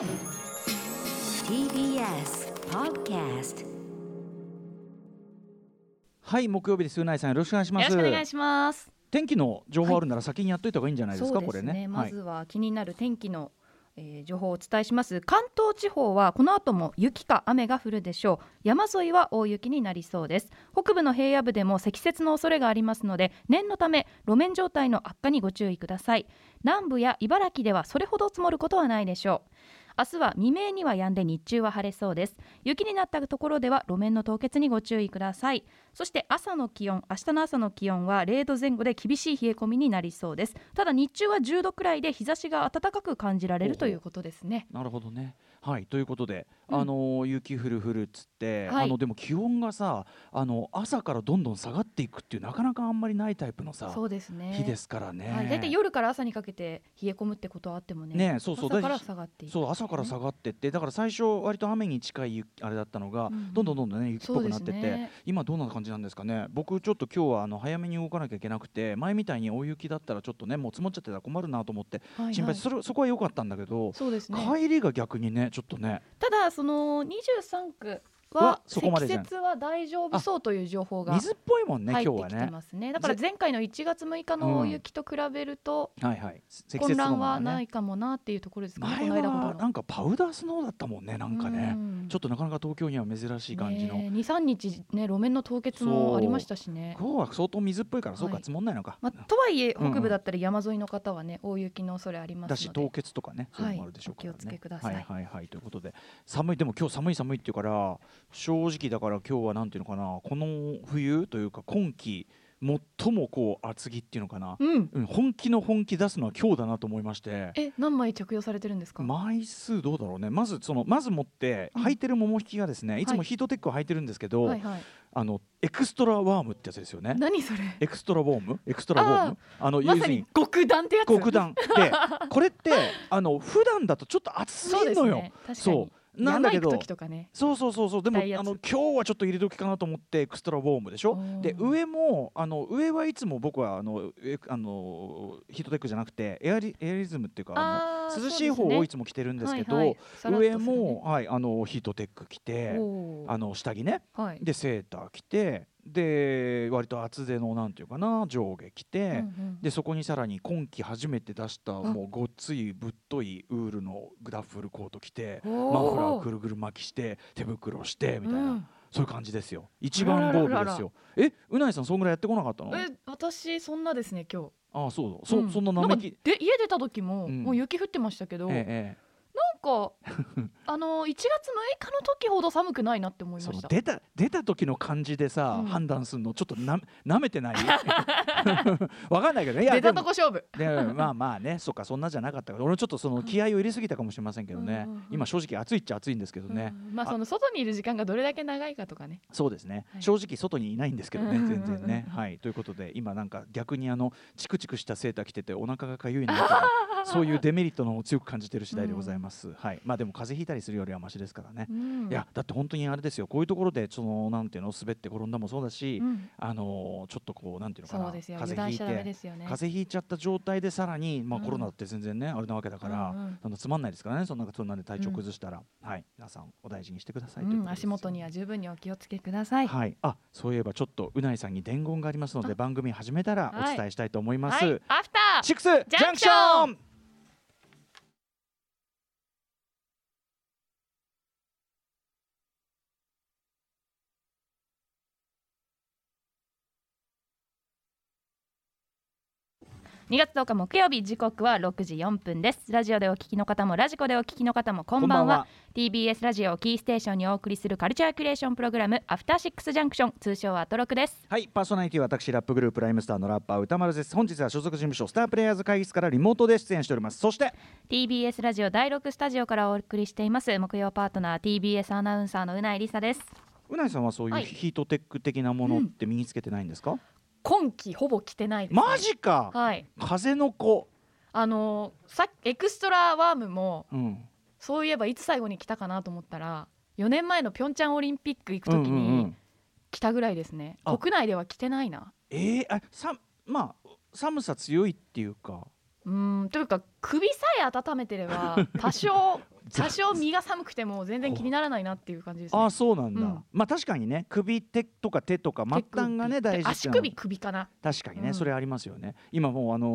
TBS Podcast はい木曜日ですうないさんよろしくお願いしますよろしくお願いします。天気の情報あるなら先にやっといた方がいいんじゃないですか、そうですね。これねまずは気になる天気の、えー情報をお伝えします。関東地方はこの後も雪か雨が降るでしょう。山沿いは大雪になりそうです。北部の平野部でも積雪の恐れがありますので、念のため路面状態の悪化にご注意ください。南部や茨城ではそれほど積もることはないでしょう。明日は未明には止んで日中は晴れそうです。雪になったところでは路面の凍結にご注意ください。そして朝の気温明日の朝の気温は0度前後で厳しい冷え込みになりそうです。ただ日中は10度くらいで日差しが暖かく感じられるということですね。なるほどね。はいということで、うん。あの雪降る降るっつって、はい。あのでも気温がさあの朝からどんどん下がっていくっていうなかなかあんまりないタイプのさそうですね。日ですからね、はい、大体夜から朝にかけて冷え込むってことはあってもねねそうそう朝から下がっていくそう朝から下がってってだから最初割と雨に近い雪あれだったのが、うんどんどんどんどんね雪っぽくなってて、ね。今どんな感じなんですかね。僕ちょっと今日はあの早めに動かなきゃいけなくて前みたいに大雪だったらちょっとねもう積もっちゃってたら困るなと思ってはいはい。心配、それそこは良かったんだけど、そうですね。帰りが逆にねちょっとね。ただその23区は積雪は大丈夫そうという情報が水っぽいもんね入今日はねってきてますね。だから前回の1月6日の大雪と比べるとはいはい。積混乱はないかもなっていうところですかねこ前はなんかパウダースノーだったもんねなんかね。うん。ちょっとなかなか東京には珍しい感じの、ね23日ね路面の凍結もありましたしね。今日は相当水っぽいからそうか、はい積もんないのか、まあ、とはいえうんうん。北部だったり山沿いの方はね大雪の恐れありますので。だし凍結とかねそういうのもあるでしょうからね、はい。お気をつけください。はいはいはい。ということで。寒いでも今日寒い寒いっていうから正直だから今日はなんていうのかなこの冬というか今季最もこう厚着っていうのかな、うん。うん、本気の本気出すのは今日だなと思いまして。え何枚着用されてるんですか？枚数どうだろうね。まずそのまず持って履いてる股引きがですね、い。つもヒートテックを履いてるんですけど、はいはい。あの extra warm ってやつですよね。何それ？ extra warm？extra warm？あのまさに極暖ってやつ。極暖。でこれってあの普段だとちょっと暑いのよ。そに。うなんだけどとかね。そうそうそうそう。でもあの今日はちょっと入れ時かなと思ってエクストラウォームでしょ？で上もあの上はいつも僕はあのえあのヒートテックじゃなくてエアリエアリズムっていうかあの涼しい方をいつも着てるんですけど、はいはい。さらっとす上も、はい、あのヒートテック着てあの下着ね。はい。でセーター着てで割と厚手のなんていうかな上下着て、うんうん。でそこにさらに今季初めて出したもうごっついぶっといウールのグダッフルコート着てマフラーくるぐる巻きして手袋してみたいな、うん。そういう感じですよ。一番ゴールですよ。えうないさんそんぐらいやってこなかったの？え私そんなですね今日。ああそう。だそ,、うん。そんななきで家出た時も、うん。もう雪降ってましたけど、ええかあの1月6日の時ほど寒くないなって思えいました。出た出た時の感じでさ、うん。判断するのちょっとな舐めてない？わかんないけどね。いや出たとこ勝負。でまあまあね。そっかそんなじゃなかった。から俺ちょっとその気合を入れすぎたかもしれませんけどね、うんうんうん。今正直暑いっちゃ暑いんですけどね、うんまあその外にいる時間がどれだけ長いかとかね。そうですね、はい。正直外にいないんですけどね、全然ね。はい。ということで今なんか逆にあのチクチクしたセーター着ててお腹がかゆいなとかそういうデメリットの方を強く感じている次第でございます。はい。まあでも風邪ひいたりするよりはマシですからね。うん。いやだって本当にあれですよ。こういうところでそのなんていうの滑って転んだもそうだし、うん。あのーちょっとこうなんていうのかな。風邪ひいてね風邪ひいちゃった状態でさらに、まあ、うん。コロナって全然ね、あれなわけだから、うんうん。あのつまんないですからね。そんなそんなんで体調崩したら、はい。皆さんお大事にしてください、いうことです足元には十分にお気をつけください、はい、あそういえばちょっとうないさんに伝言がありますので番組始めたらお伝えしたいと思います。はい。アフターシックスジャンクション2月10日木曜日時刻は6時4分です。ラジオでお聞きの方もラジコでお聞きの方もこんばんは。TBS ラジオをキーステーションにお送りするカルチャーキュレーションプログラムアフターシックスジャンクション通称アトロクです。はいパーソナリティは私ラップグループライムスターのラッパー歌丸です。本日は所属事務所スタープレイヤーズ会議室からリモートで出演しておりますそして TBS ラジオ第6スタジオからお送りしています木曜パートナー TBS アナウンサーのうないりさです。うないさんはそういうはい。ヒートテック的なものって身につけてないんですか、今季ほぼ着てないです、ね、マジか、はい。風の子。あのーさエクストラワームもうん。そういえばいつ最後に着たかなと思ったら4年前のピョンチャンオリンピック行く時うんうんうにん。着たぐらいですね、あ。国内では着てないな。えー、あさまあ寒さ強いっていうか。うーんというか首さえ温めてれば 多少多少身が寒くても全然気にならないなっていう感じです、ね。あ。そうなんだ、うん。まあ確かにね首手とか手とか末端がね大事足首首かな。確かにね、うん。それありますよね。今もうあの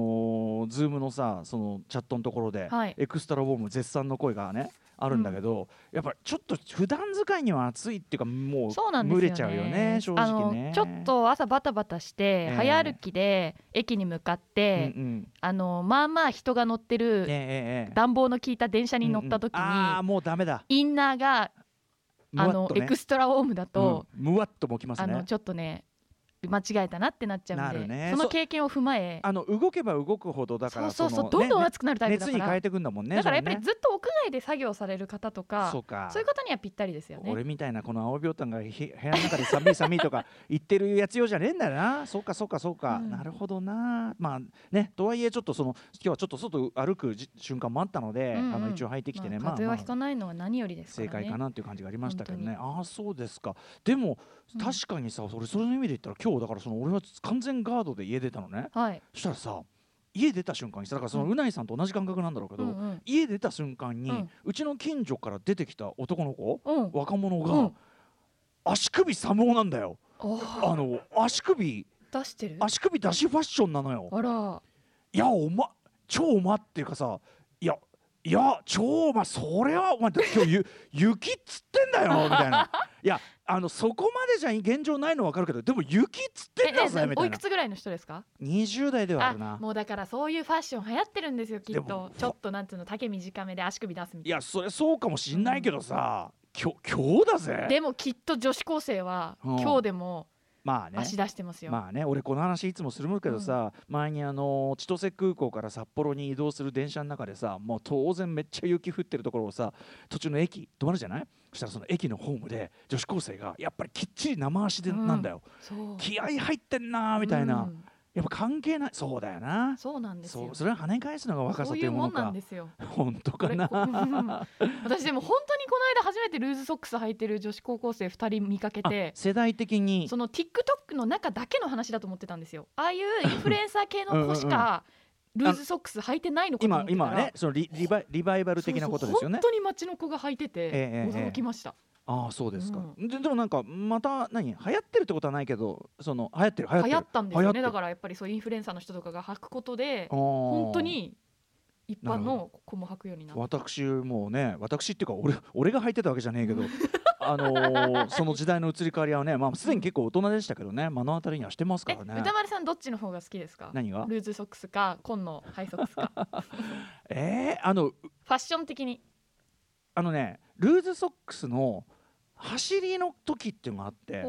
ーズームのさそのチャットのところで、はい。エクストラウォーム絶賛の声がねあるんだけど、やっぱりちょっと普段使いには暑いっていうかもうそうなんですよね。蒸れちゃうよね正直ね。あのちょっと朝バタバタして、ええ。早歩きで駅に向かっうんて、うん。あのまあまあ人が乗ってええるええええ。暖房の効いた電車に乗った時に、うんうん。ああもうダメだ。インナーがあの、エクストラウォームだと、うん。むわっともきますね。あのちょっとね間違えたなってなっちゃうんで、ね。その経験を踏まえあの動けば動くほどだからそうそうそうのどんどんね熱くなるタイプだから、熱に変えていくんだもんねだからやっぱりずっと屋外で作業される方とかそうか。そういう方にはぴったりですよね。俺みたいなこの青病炭がひ部屋の中で寒い寒いとか 言ってるやつ用じゃねえんだよな。そうかそうかそうか、うん。なるほどな。まあねとはいえちょっとその今日はちょっと外歩くじ瞬間もあったので、うんうん。あの一応入ってきてね、まあ、風邪はひまあかないのは何よりですね。正解かなっていう感じがありましたけどね。本ああそうですか。でもうん確かにさ、俺それの意味で言ったら今日だからその俺は完全ガードで家出たのねはい。そしたらさ家出た瞬間にさだからそのうないさんと同じ感覚なんだろうけど、うんうん家出た瞬間に、ううんちの近所から出てきた男の子うん。若者が、うん足首寒男なんだよおあの足首出してる？足首出しファッションなのよあら。いやおま超おまっていうかさいやいや超おまそれはお前今日ゆ 雪っつってんだよ みたいな。いやあのそこまでじゃ現状ないの分かるけどでも雪っつってんだぜみたいな。おいくつぐらいの人ですか？20代ではああるな。もうだからそういうファッション流行ってるんですよきっと。ちょっとなんつうの丈短めで足首出すみたいいやそれそうかもしんないけどさ、今日今日だぜ。な。でもきっと女子高生はうん。今日でもまあね。足出してますよ。まあね俺この話いつもするけどさ、前にあの千歳空港から札幌に移動する電車の中でさもう当然めっちゃ雪降ってるところをさ途中の駅止まるじゃない？そしたらその駅のホームで女子高生がやっぱりきっちり生足でうんなんだよ、そう。気合入ってんなーみたいな、うんやっぱ関係ない。そうだよな。そうなんですよ。それは跳ね返すのが若さというものいうもんなんかですよ。本当かな？私でも本当にこの間初めてルーズソックス履いてる女子高校生2人見かけあて世代的に。その TikTok の中だけの話だと思ってたんですよ。ああいうインフルエンサー系の子しかルーズソックス履いてないのかと思今今はねそのリリバイリバイバル的なことですよね。本当に街の子が履いててえ。驚きました、ああそうですか、うででもなんかまた何流行ってるってことはないけどその流行ってる流行ってる。流行ったんですよね。だからやっぱりそうインフルエンサーの人とかが履くことで本本当に一般の子も履くようになった。私もうね私っていうか俺俺が履いてたわけじゃねえけど あのーその時代の移り変わりはねまあすでに結構大人でしたけどね目の当たりにはしてますかえらね。歌丸さんどっちの方が好きですか？何が？ルーズソックスか紺のハイソックスか。フ えー、あのァッション的に。あのねルーズソックスの走りの時っていうのがあって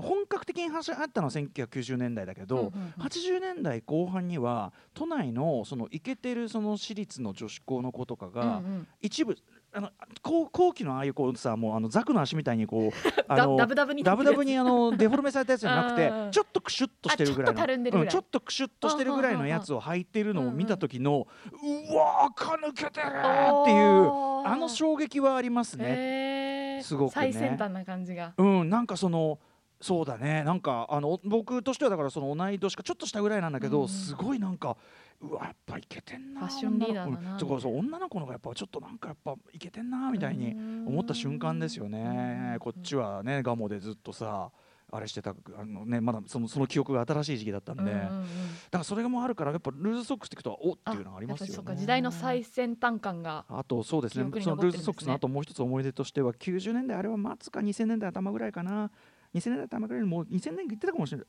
本格的に走あったのは1990年代だけど、うんうんうん。80年代後半には都内のそのイケてるその私立の女子校の子とかが、うんうん。一部あの後後期のああいうこうさもうあのザクの足みたいにこう あのダブダブにダブダブにあのデフォルメされたやつじゃなくてうんうん。ちょっとクシュッとしてるぐらいのあちょっとクシュッとしてるぐらいのやつを履いてるのを見た時のうわー垢抜けてるっていうあの衝撃はありますね。すごくね。最先端な感じが。うんなんかそのそうだね。なんかあの僕としてはだからその同い年かちょっと下ぐらいなんだけど、うんうん。すごいなんかうわやっぱいけてんなファッションリーダーだな。そうそう女の子の方がやっぱちょっとなんかやっぱいけてんなみたいに思った瞬間ですよね。こっちはねガモでずっとさあれしてたあのねまだそのその記憶が新しい時期だったんで、うんうんうん。だからそれもあるからやっぱルーズソックスって聞くとおっていうのがありますよね。そうか時代の最先端感が。あとそうですね。そのルーズソックスのあともう一つ思い出としては90年代あれは末か2000年代頭ぐらいかな。2000年代頭ぐらいにもう2000年言ってたかもしれない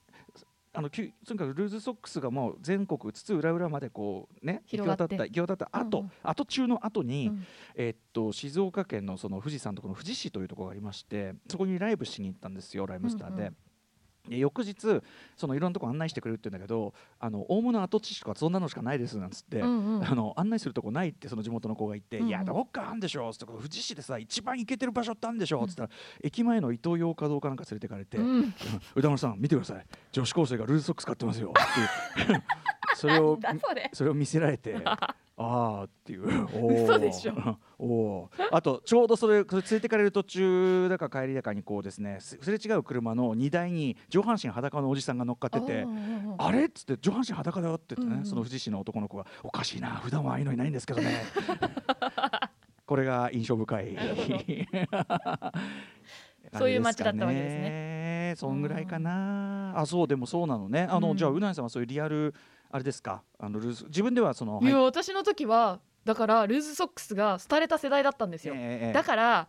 あのきゅとにかくルーズソックスがもう全国津々浦々までこうね行き広がって。渡った行き渡った後、うんうん。後中の後に、うん。えっと静岡県のその富士山のところの富士市というところがありましてそこにライブしに行ったんですよライムスターで。うんうんで翌日そのいろんなとこ案内してくれるって言うんだけどあの大物跡地とかそんなのしかないですなんつって、うんうん。あの案内するとこないってその地元の子が言って「うんうんいやどっかあんでしょ」つって「富士市でさ一番行けてる場所ってあんでしょ」つったら、駅前の伊東洋華堂かなんか連れてかれて「うん。歌丸さん見てください。女子高生がルーズソックス買ってますよ」って それをそれを見せられてああっていう。嘘でしょ。おー。あとちょうどそれそれ連れてかれる途中だか帰りだかにこうですねすすれ違う車の荷台に上半身裸のおじさんが乗っかっててあれ？っつって上半身裸だよって言ってね、うん。うんその富士市の男の子がおかしいな普段はああいうのいないんですけどね。これが印象深いそういう街だったわけですね。そんぐらいかな。あそうでもそうなのね。あの、うん。じゃあうなぎさんはそういうリアルあれですかあのルーズ自分ではそのいやはい私の時はだからルーズソックスが廃れた世代だったんですよ、ええええ。だから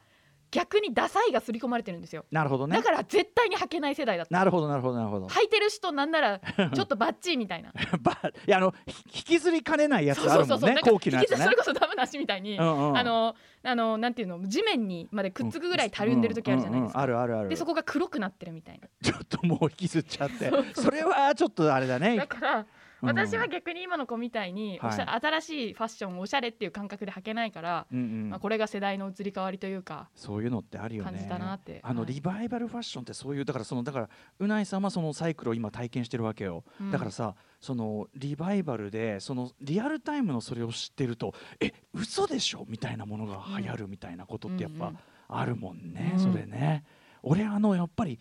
逆にダサいが刷り込まれてるんですよ。なるほどね。だから絶対に履けない世代だった。なるほどなるほどなるほど。履いてる人なんなら ちょっとバッチリみたいな。ばいやあのひ引きずりかねないやつあるもんなんか後期のやつね。それこそダメなしみたいに、うんうんあのあのなんていうの地面にまでくっつくぐらいたるんでる時あるじゃないですか、うんうんうん。あるあるあるでそこが黒くなってるみたいな。ちょっともう引きずっちゃって。それはちょっとあれだね。だからうん私は逆に今の子みたいには新しいファッションおしゃれっていう感覚で履けないから、うんうん。まあ、これが世代の移り変わりというかそういうのってあるよね。感じたなって。あのはい。リバイバルファッションってそういうだからそのだからうないさんはそのサイクルを今体験してるわけよ、うん。だからさそのリバイバルでそのリアルタイムのそれを知ってるとえ嘘でしょ？みたいなものが流行るみたいなことってやっぱうんうん。あるもんね、うん。それね。俺あのやっぱり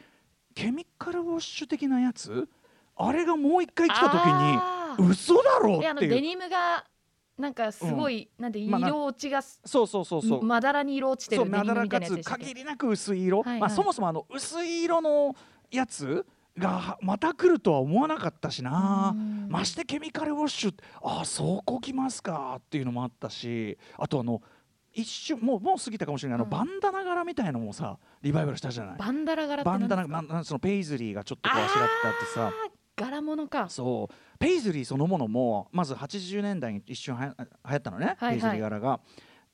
ケミカルウォッシュ的なやつあれがもう一回来た時に嘘だろであのっていう。デニムがなんかすごい、なんでまあな色落ちがす、そうそうそうそう。まだらに色落ちてるまだらかつ限りなく薄い色、はいはい。まあ、そもそもあの薄い色のやつがまた来るとは思わなかったしな。うん。ましてケミカルウォッシュああそこ来ますかっていうのもあったし。あとあの一瞬もうもう過ぎたかもしれない。あの、うん。バンダナ柄みたいなのもさリバイバルしたじゃない。バンダラ柄バンダナそのペイズリーがちょっとこうあしらってあってさ柄物か。そう。ペイズリーそのものもまず80年代に一瞬はやったのね、はいはい。ペイズリー柄が。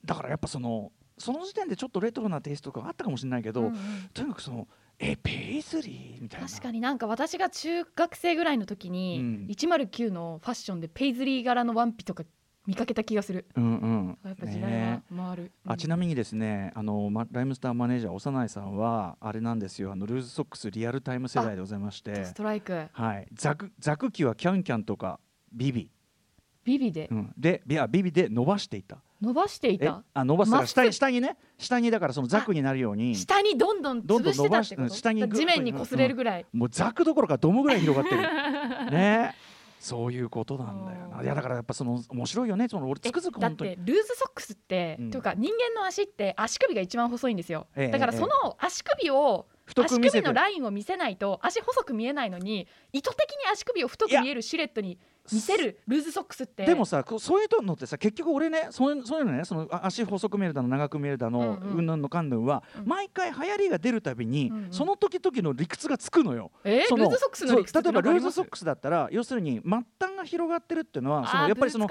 だからやっぱそのその時点でちょっとレトロなテイストとかあったかもしれないけど、うんうん。とにかくそのえペイズリーみたいな。確かになんか私が中学生ぐらいの時に、うん。109のファッションでペイズリー柄のワンピとか見かけた気がする。うんうん。やっぱ時代ね。は回る、あちなみにですねあの、ま、ライムスターマネージャー小山内さんはあれなんですよ。あのルーズソックスリアルタイム世代でございまして。ストライク。はい。ザクザク。気分はキャンキャンとかビビ、ビビで？うん、でビアビビで伸ばしていた。伸ばしていえたあ伸ばす下に下にね。下にだからそのザクになるように。下にどんどんどんどん潰してたってこと？伸ばし下にぐっと地面に擦れるぐらい、もうザクどころかドムぐらい広がってる。ねそういうことなんだようなん。いやだからやっぱその面白いよね。その俺つくづくだってルーズソックスって、うん。というか人間の足って足首が一番細いんですよ、ええだからその足首を足首のラインを見せないと足細く見えないのに意図的に足首を太く見えるシルエットに見せるルーズソックスって。でもさそういうのってさ結局俺ねそういうそういうのねそのあ足細く見えるだの長く見えるだのうんぬん。のかんぬんは、うん。毎回流行りが出るたびに、うんうん。その時々の理屈がつくのよ。え？ーそのルーズソックスの理屈例えばルーズソッククスだったら要するに末端が広がってるっていうのはそのやっぱりその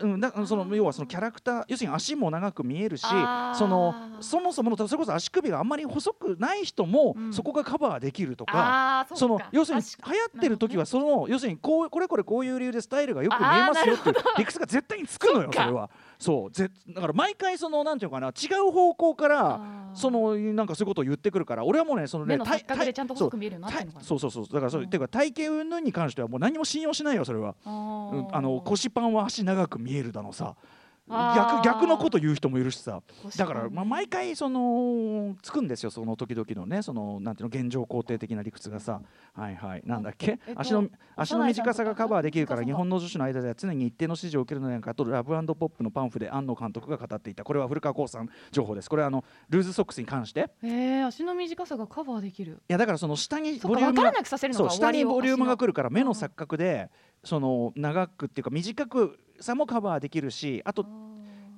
うん、だその要はそのキャラクター。要するに足も長く見えるしそのそもそものそれこそ足首があんまり細くない人も、うん。そこがカバーできるとか。そのか。要するに足流行ってる時はその、要するにこうこれこれこういう理由でスタイルがよく見えますよっていう理屈が絶対につくのよそれは。そう。ぜだから毎回そのなんていうのかな違う方向からそのなんかそういうことを言ってくるから俺はもうねそのね目の錯覚でちゃんと細く見えるようになってるのかな。そうそうそう。だからそう、うん。ていうか体型云々に関してはもう何も信用しないよそれは、あうんーあの腰パンは足長く見えるだのさ逆逆のこと言う人もいるしさ。腰だから、まあ、毎回そのつくんですよその時々のねそのなんていうの現状肯定的な理屈がさはいはい。なんだっけ、えっと足の足の短さがカバーできるから日本の女子の間では常に一定の支持を受けるのではないかとラブポップのパンフで庵野監督が語っていた。これは古川光さん情報です。これはあのルーズソックスに関して。いえー、足の短さがカバーできる。やだからその下にボリュームがなくさせるのそう下にボリュームが来るるから目の錯覚でその長くっていうか短くさもカバーできるしあと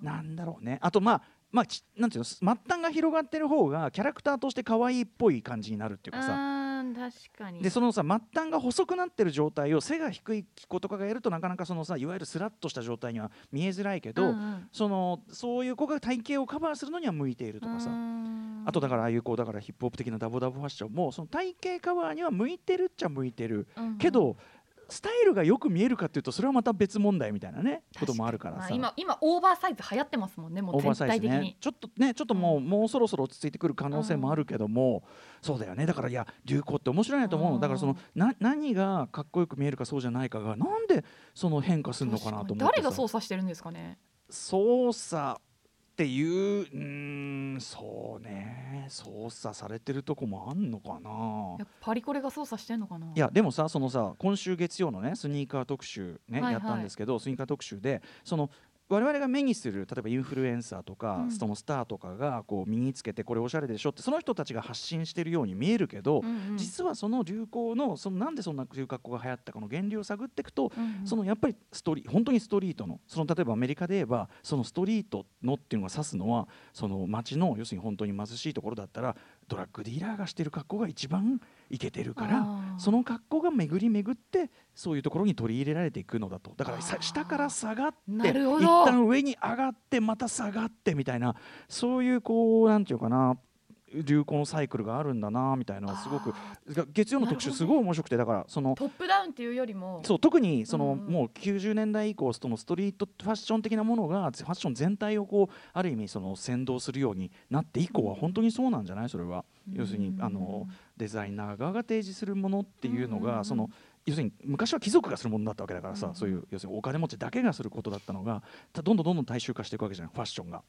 なんだろうね。あとまあまあちなんていうの末端が広がってる方がキャラクターとして可愛いっぽい感じになるっていうかさ。確かに。でそのさ末端が細くなってる状態を背が低い子とかがやるとなかなかそのさいわゆるスラッとした状態には見えづらいけど、うんうん。そのそういう子が体型をカバーするのには向いているとかさ、あとだからああいうこうだからヒップホップ的なダボダボファッションもその体型カバーには向いてるっちゃ向いてる、ら、うんうん。けどスタイルがよく見えるかっていうとそれはまた別問題みたいなねこともあるからさ。まあ今今オーバーサイズ流行ってますもんねもう全体的に、ズねちょっとねちょっともう、うん。もうそろそろ落ち着いてくる可能性もあるけども、そうだよね。だからいや流行って面白いなと思うの。だからそのな何がかっこよく見えるかそうじゃないかがなんでその変化するのかなと思ってさ。誰が操作してるんですかね。操作っていううーんそうね操作されてるとこもあんのかな。やっぱパリコレが操作してんのかな？いやでもさそのさ今週月曜のねスニーカー特集ね、はいはい。やったんですけどスニーカー特集でその我々が目にする例えばインフルエンサーとか、うん。そのスターとかがこう身につけてこれおしゃれでしょってその人たちが発信してるように見えるけど、うんうん。実はその流行のそのなんでそんないう格好が流行ったかの原理を探っていくと、うんうん。そのやっぱりストリ本当にストリートのその例えばアメリカで言えばそのストリートのっていうのが指すのはその街の要するに本当に貧しいところだったらドラッグディーラーがしてる格好が一番イケてるからその格好が巡り巡ってそういうところに取り入れられていくのだと。だから下から下がって一旦上に上がってまた下がってみたいなそういうこうなんていうかな流行のサイクルがあるんだなみたいなすごくあ月曜の特集すごい面白くてだからそのトップダウンっていうよりも。そう特にその、もう90年代以降そのストリートファッション的なものがファッション全体をこうある意味その先導するようになって以降は本当にそうなんじゃない？それは、要するにあのデザイナー側が提示するものっていうのが、その要するに昔は貴族がするものだったわけだからさ、そういう要するにお金持ちだけがすることだったのがたどんどんどんどん大衆化していくわけじゃないファッションが。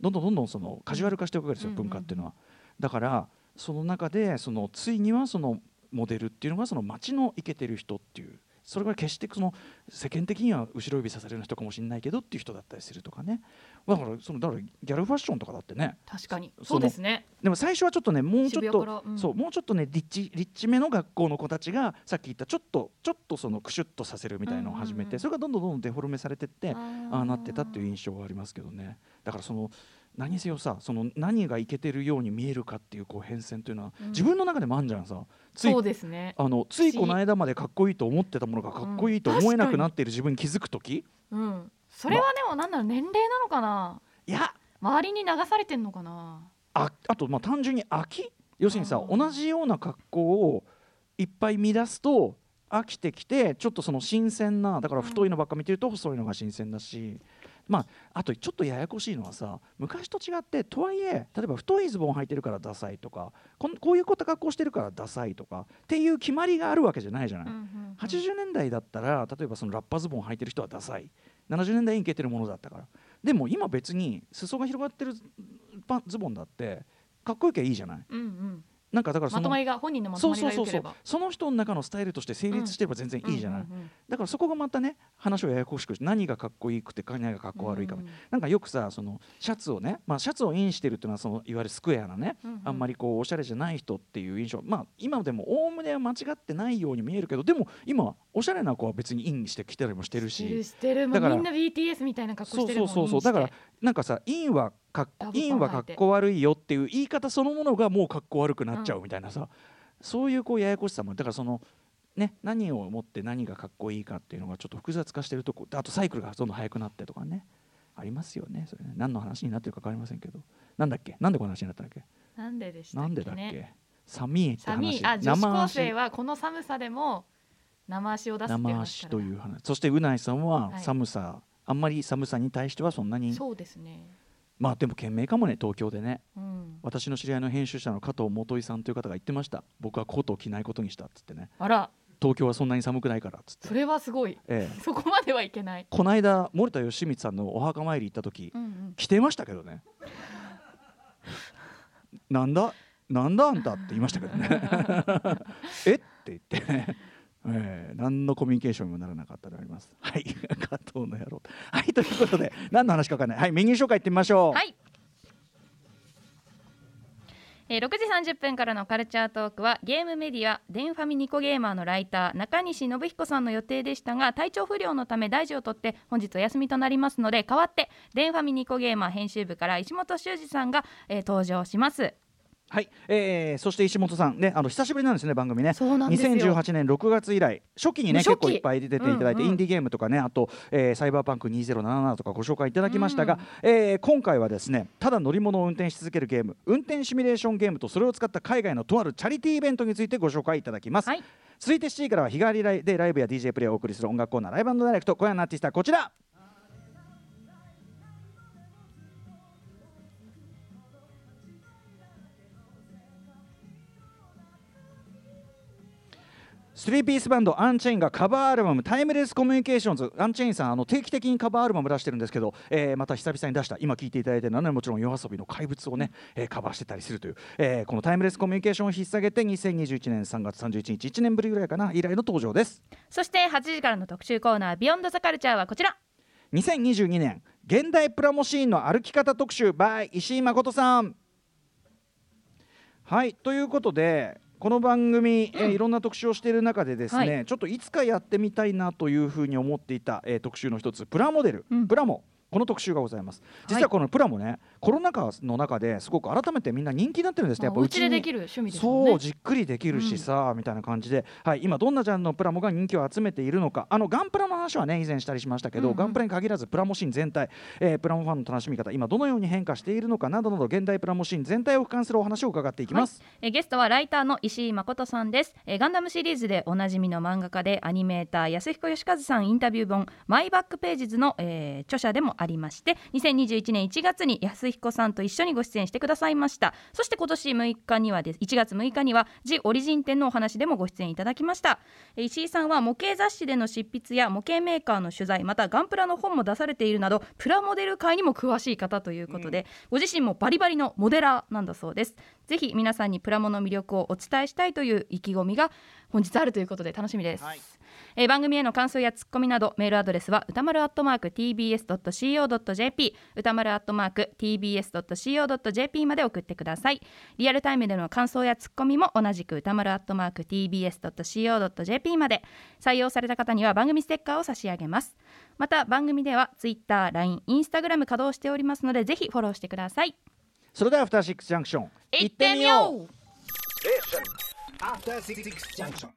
どんどんどんどんそのカジュアル化していくわけですよ、文化っていうのは。だからその中でそのついにはそのモデルっていうのがその街のイケてる人っていうそれが決してその世間的には後ろ指さされる人かもしれないけどっていう人だったりするとかね。だからそのだからギャルファッションとかだってね。確かに。そうですね。でも最初はちょっとねもうちょっと、うん。そうもうちょっとねリッチリッチめの学校の子たちがさっき言ったちょっとちょっとそのクシュッとさせるみたいなのを始めて、うん。うんうんそれがどんどんどんどんデフォルメされてってあー。ああなってたっていう印象がありますけどね。だからその何せよさその何がいけてるように見えるかっていうこう変遷というのは、うん。自分の中でもあるんじゃんさ。ついそうですね。あのついこの間までかっこいいと思ってたものがかっこいいと思えなくなっている自分に気づく時。うん。それはでもなんだろう年齢なのかな。いや。周りに流されてんのかな。ああとまあ単純に飽き。要するにさ同じような格好をいっぱい見出すと飽きてきてちょっとその新鮮なだから太いのばっか見てると細いのが新鮮だし、まああとちょっとややこしいのはさ昔と違ってとはいえ例えば太いズボン履いてるからダサいとかこんこういうこと格好してるからダサいとかっていう決まりがあるわけじゃないじゃない？うんうんうん。80年代だったら例えばそのラッパズボン履いてる人はダサい。70年代にいけてるものだったから。でも今別に裾が広がってるパズボンだってかっこよきゃいいじゃない？うんうんなんかだからそのまとまりが本人のまとまりそうそうそうそう。その人の中のスタイルとして成立してれば全然いいじゃない、うんうんうんだからそこがまたね話をややこしくして何がかっこいいくて何がかっこ悪いか、うんなんかよくさそのシャツをね、まあ、シャツをインしてるっていうのはそのいわゆるスクエアなね、うんうんあんまりこうおしゃれじゃない人っていう印象。まあ今でもおおむねは間違ってないように見えるけどでも今おしゃれな子は別にインしてきたりもしてるし。てるししてる。もだからうみんな BTS みたいな格好そうしてるもん。そうそうそう。だからなんかさインはかっインはかっこ悪いよっていう言い方そのものがもうかっこ悪くなっちゃうみたいなさ、そういうこうややこしさもだからそのね何をもって何がかっこいいかっていうのがちょっと複雑化してるとこあとサイクルがどんどん速くなってとかねありますよね。それね。何の話になってるか分かりませんけど。なんだっけ？なんでこの話になったんだっけ？なんででしたっけね？なんでだっけ？寒いって寒い話あ女子高生足はこの寒さでも生足を出す生話足という話。そしてうないさんははい。寒さ、あんまり寒さに対してはそんなにそうですねまあでも賢明かもね東京でね。うん。私の知り合いの編集者の加藤元井さんという方が言ってました。僕はコートを着ないことにしたっつってね。あら。東京はそんなに寒くないからっつって。それはすごい。ええ、そこまではいけない。この間森田義満さんのお墓参り行った時、うんうん。着てましたけどね。なんだ？なんだあんたって言いましたけどね。え？って言って。ねええ何のコミュニケーションにもならなかったであります。はい、加藤の野郎。はい、ということで、何の話かわかんない。はい、メニュー紹介いってみましょう。はい。えー、6時30分からのカルチャートークはゲームメディアデンファミニコゲーマーのライター中西信彦さんの予定でしたが体調不良のため大事を取って本日お休みとなりますので代わってデンファミニコゲーマー編集部から石本修司さんが、えー登場しますはい、えー、そして石本さんね、あの久しぶりなんですね番組ね。そうなんですよ。2018年6月以来。初期にね結構いっぱい出ていただいて、うんうんインディーゲームとかねあと、えーサイバーパンク2077とかご紹介いただきましたが、えー今回はですねただ乗り物を運転し続けるゲーム運転シミュレーションゲームとそれを使った海外のとあるチャリティーイベントについてご紹介いただきます、はい。続いて7時からは日替わりでライブや DJ プレイをお送りする音楽コーナーライブダイレクト今夜のアーティストはこちらスリーピースバンドアンチェインがカバーアルバム「タイムレスコミュニケーションズ」アンチェインさんあの定期的にカバーアルバム出してるんですけど、えーまた久々に出した今聴いていただいてるのはねもちろん YOASOBI の怪物をね、えーカバーしてたりするという、えーこのタイムレスコミュニケーションを引っ提げて2021年3月31日1年ぶりぐらいかな以来の登場です。そして8時からの特集コーナー「ビヨンドザカルチャーはこちら2022年現代プラモシーンの歩き方特集 by 石井誠さん。はいということでこの番組、えーいろんな特集をしている中でですね、はちょっといつかやってみたいなというふうに思っていた、えー特集の一つプラモデル、うん。プラモこの特集がございます。実はこのプラモね、コロナ禍の中ですごく改めてみんな人気になってるんですね。やっぱおうちでできる趣味ですね。そうじっくりできるしさ、みたいな感じで、はい、今どんなジャンルのプラモが人気を集めているのか。あのガンプラの話はね以前したりしましたけど、ガンプラに限らずプラモシーン全体、えープラモファンの楽しみ方今どのように変化しているのかなどなど現代プラモシーン全体を俯瞰するお話を伺っていきます。えーゲストはライターの石井誠さんです、えーガンダムシリーズでおなじみの漫画家でアニメーター安彦義和さんインタビュー本マイバックページズの、えー著者でもありまして2021年1月に安彦さんと一緒にご出演してくださいました。そして今年6日にはです1月6日には「ジ・オリジン展」のお話でもご出演いただきました。えー石井さんは模型雑誌での執筆や模型メーカーの取材またガンプラの本も出されているなどプラモデル界にも詳しい方ということで、ご自身もバリバリのモデラーなんだそうです。ぜひ皆さんにプラモの魅力をお伝えしたいという意気込みが本日あるということで楽しみです、はいえー番組への感想やツッコミなどメールアドレスは歌丸アットマーク tbs.co.jp 歌丸アットマーク tbs.co.jp まで送ってください。リアルタイムでの感想やツッコミも同じく歌丸アットマーク tbs.co.jp まで。採用された方には番組ステッカーを差し上げます。また番組では Twitter、LINE、Instagram 稼働しておりますのでぜひフォローしてください。それではアフターシックスジャンクション行ってみよう。After Six Junction.